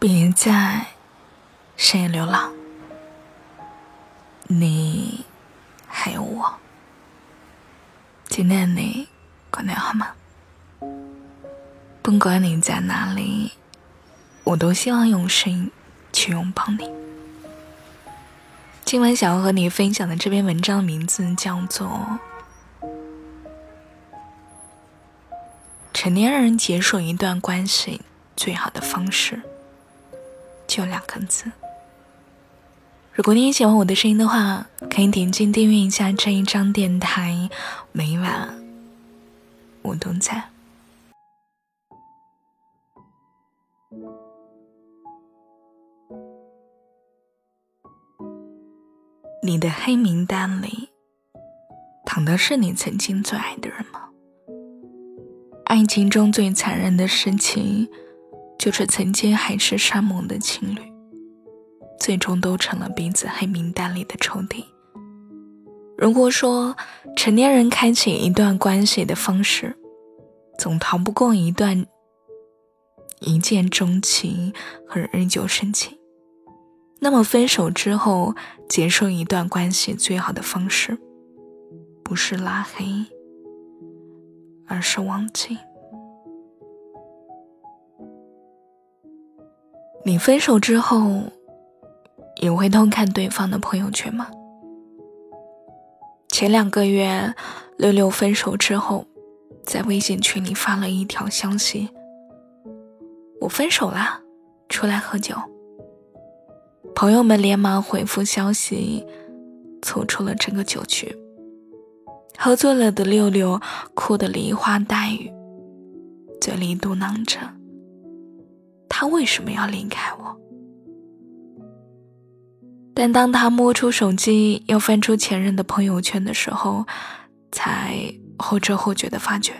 别在深夜流浪，你还有我。今天的你过得好吗？不管你在哪里，我都希望用声音去拥抱你。今晚想要和你分享的这篇文章的名字叫做《成年人结束一段关系最好的方式》。就两个字。如果你也喜欢我的声音的话，可以点击订阅一下这一张电台，每晚我都在。你的黑名单里，躺的是你曾经最爱的人吗？爱情中最残忍的事情。就是曾经海誓山盟的情侣，最终都成了彼此黑名单里的仇敌。如果说成年人开启一段关系的方式，总逃不过一段一见钟情和日久生情，那么分手之后结束一段关系最好的方式，不是拉黑，而是忘记。你分手之后，也会偷看对方的朋友圈吗？前两个月，六六分手之后，在微信群里发了一条消息：“我分手啦，出来喝酒。”朋友们连忙回复消息，凑出了整个酒局。喝醉了的六六哭得梨花带雨，嘴里嘟囔着。他为什么要离开我？但当他摸出手机要翻出前任的朋友圈的时候，才后知后觉的发觉，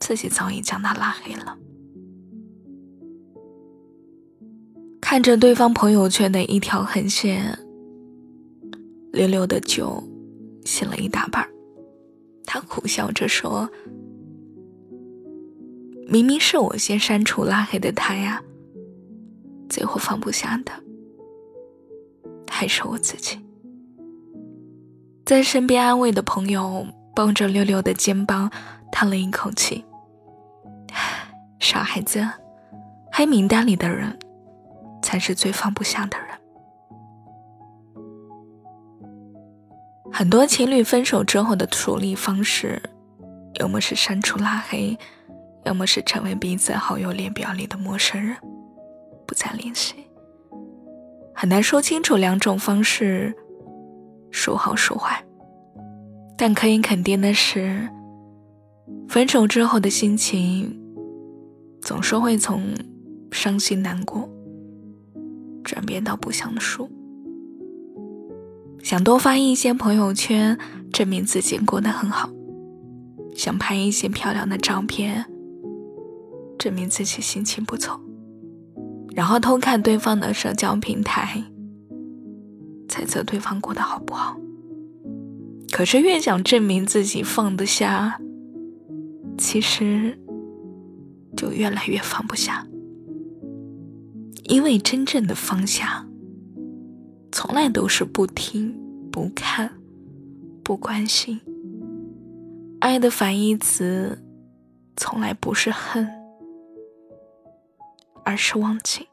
自己早已将他拉黑了。看着对方朋友圈的一条横线，溜溜的酒醒了一大半，他苦笑着说。明明是我先删除拉黑的他呀，最后放不下的还是我自己。在身边安慰的朋友抱着六六的肩膀，叹了一口气：“傻孩子，黑名单里的人才是最放不下的人。”很多情侣分手之后的处理方式，要么是删除拉黑。要么是成为彼此好友列表里的陌生人，不再联系。很难说清楚两种方式孰好孰坏，但可以肯定的是，分手之后的心情总是会从伤心难过转变到不想输。想多发一些朋友圈，证明自己过得很好；想拍一些漂亮的照片。证明自己心情不错，然后偷看对方的社交平台，猜测对方过得好不好。可是越想证明自己放得下，其实就越来越放不下。因为真正的放下，从来都是不听、不看、不关心。爱的反义词，从来不是恨。而是忘记。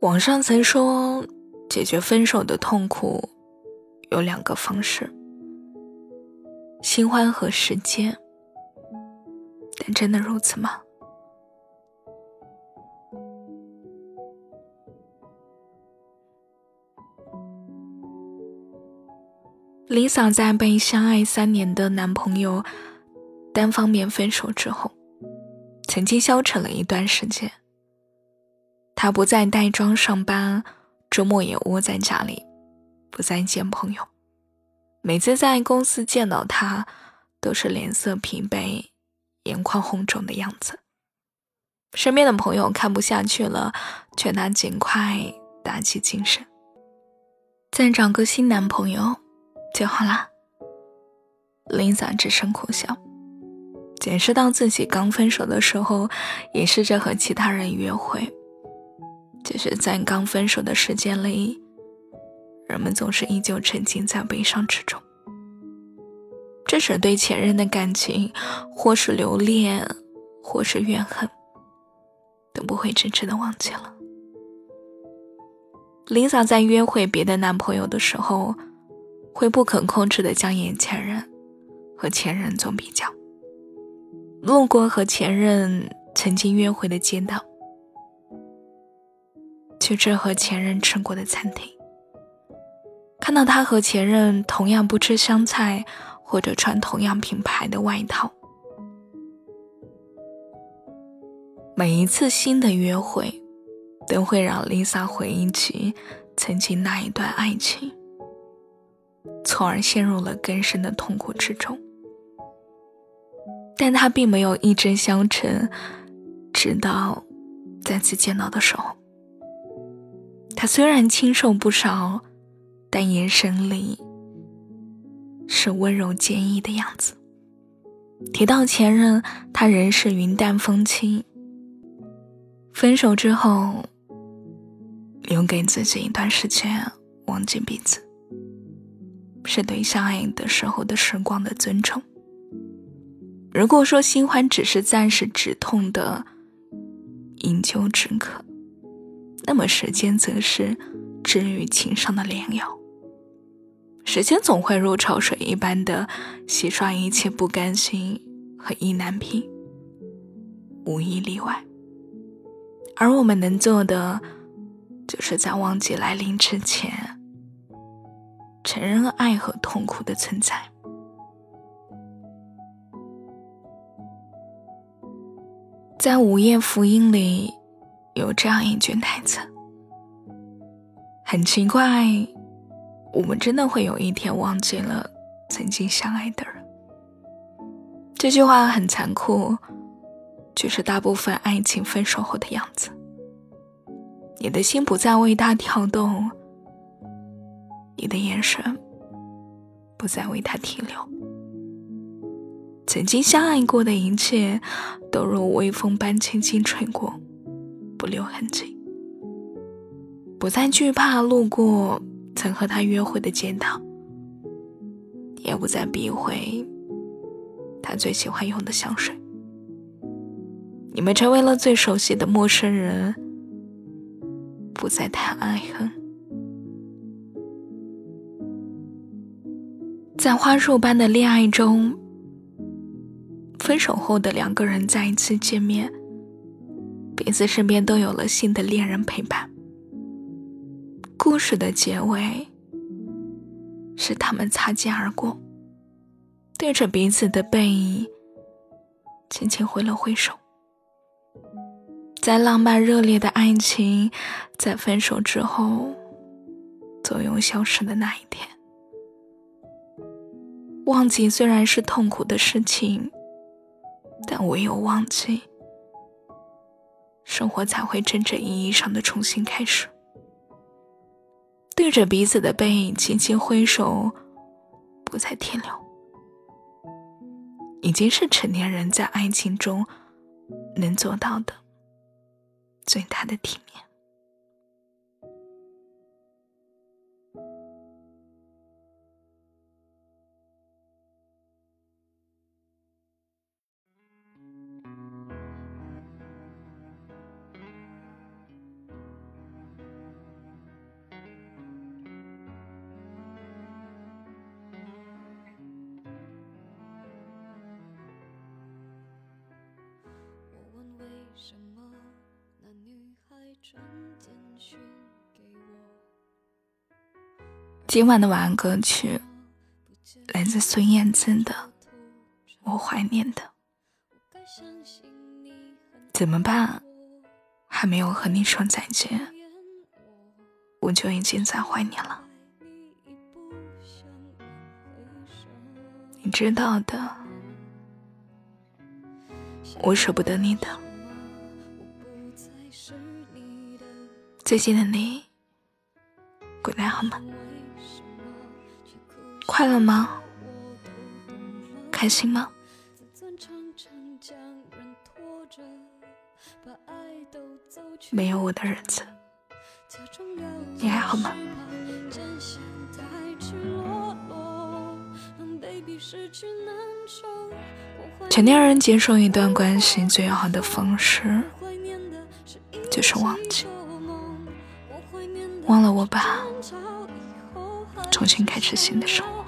网上曾说，解决分手的痛苦有两个方式：新欢和时间。但真的如此吗林嫂在被相爱三年的男朋友。单方面分手之后，曾经消沉了一段时间。他不再带妆上班，周末也窝在家里，不再见朋友。每次在公司见到他，都是脸色疲惫、眼眶红肿的样子。身边的朋友看不下去了，劝他尽快打起精神，再找个新男朋友就好啦。Lisa 只声苦笑。解释到自己刚分手的时候，也试着和其他人约会。只是在刚分手的时间里，人们总是依旧沉浸在悲伤之中。这使对前任的感情，或是留恋，或是怨恨，都不会真正的忘记了。Lisa 在约会别的男朋友的时候，会不可控制的将眼前人和前任做比较。路过和前任曾经约会的街道，去吃和前任吃过的餐厅，看到他和前任同样不吃香菜，或者穿同样品牌的外套。每一次新的约会，都会让 Lisa 回忆起曾经那一段爱情，从而陷入了更深的痛苦之中。但他并没有一直相承，直到再次见到的时候，他虽然清瘦不少，但眼神里是温柔坚毅的样子。提到前任，他仍是云淡风轻。分手之后，留给自己一段时间忘记彼此，是对相爱的时候的时光的尊重。如果说新欢只是暂时止痛的饮鸩止渴，那么时间则是治愈情伤的良药。时间总会如潮水一般的洗刷一切不甘心和意难平，无一例外。而我们能做的，就是在忘记来临之前，承认爱和痛苦的存在。在《午夜福音》里，有这样一句台词：“很奇怪，我们真的会有一天忘记了曾经相爱的人。”这句话很残酷，却是大部分爱情分手后的样子。你的心不再为他跳动，你的眼神不再为他停留。曾经相爱过的一切，都如微风般轻轻吹过，不留痕迹。不再惧怕路过曾和他约会的街道，也不再避讳他最喜欢用的香水。你们成为了最熟悉的陌生人，不再谈爱恨。在花束般的恋爱中。分手后的两个人再一次见面，彼此身边都有了新的恋人陪伴。故事的结尾是他们擦肩而过，对着彼此的背影轻轻挥了挥手。在浪漫热烈的爱情在分手之后作用消失的那一天，忘记虽然是痛苦的事情。但唯有忘记，生活才会真正意义上的重新开始。对着彼此的背影轻轻挥手，不再停留，已经是成年人在爱情中能做到的最大的体面。今晚的晚安歌曲来自孙燕姿的《我怀念的》，怎么办？还没有和你说再见，我就已经在怀念了。你知道的，我舍不得你的。最近的你，过得好吗？快乐吗？开心吗？没有我的日子，你还好吗？成年人结束一段关系最好的方式，就是忘记，忘了我吧，重新开始新的生活。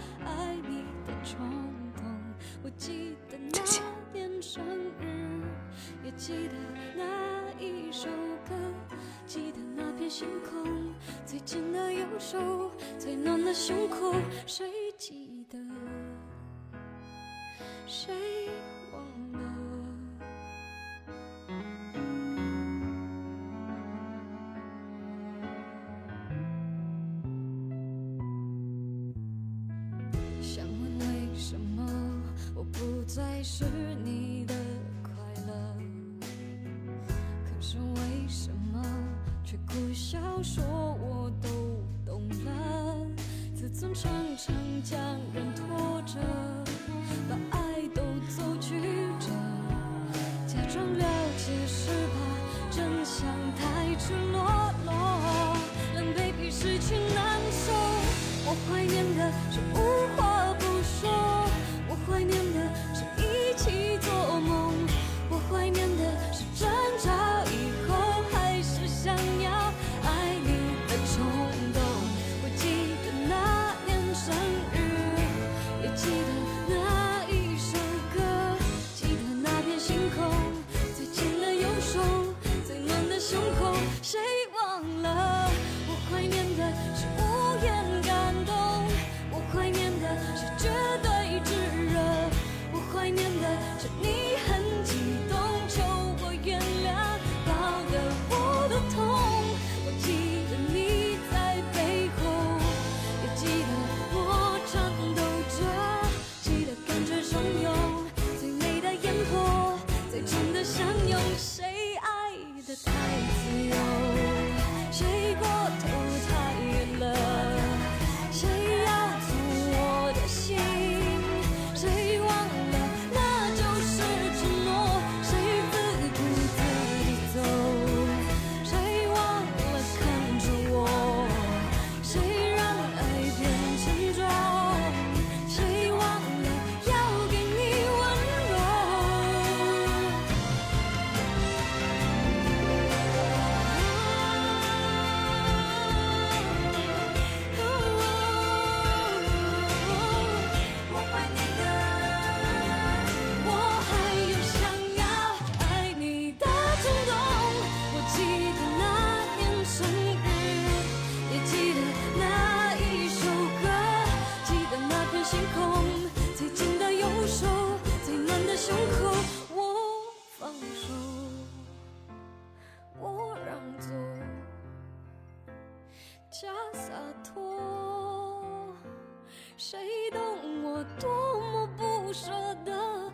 是你的快乐？可是为什么却苦笑说洒脱，谁懂我多么不舍得，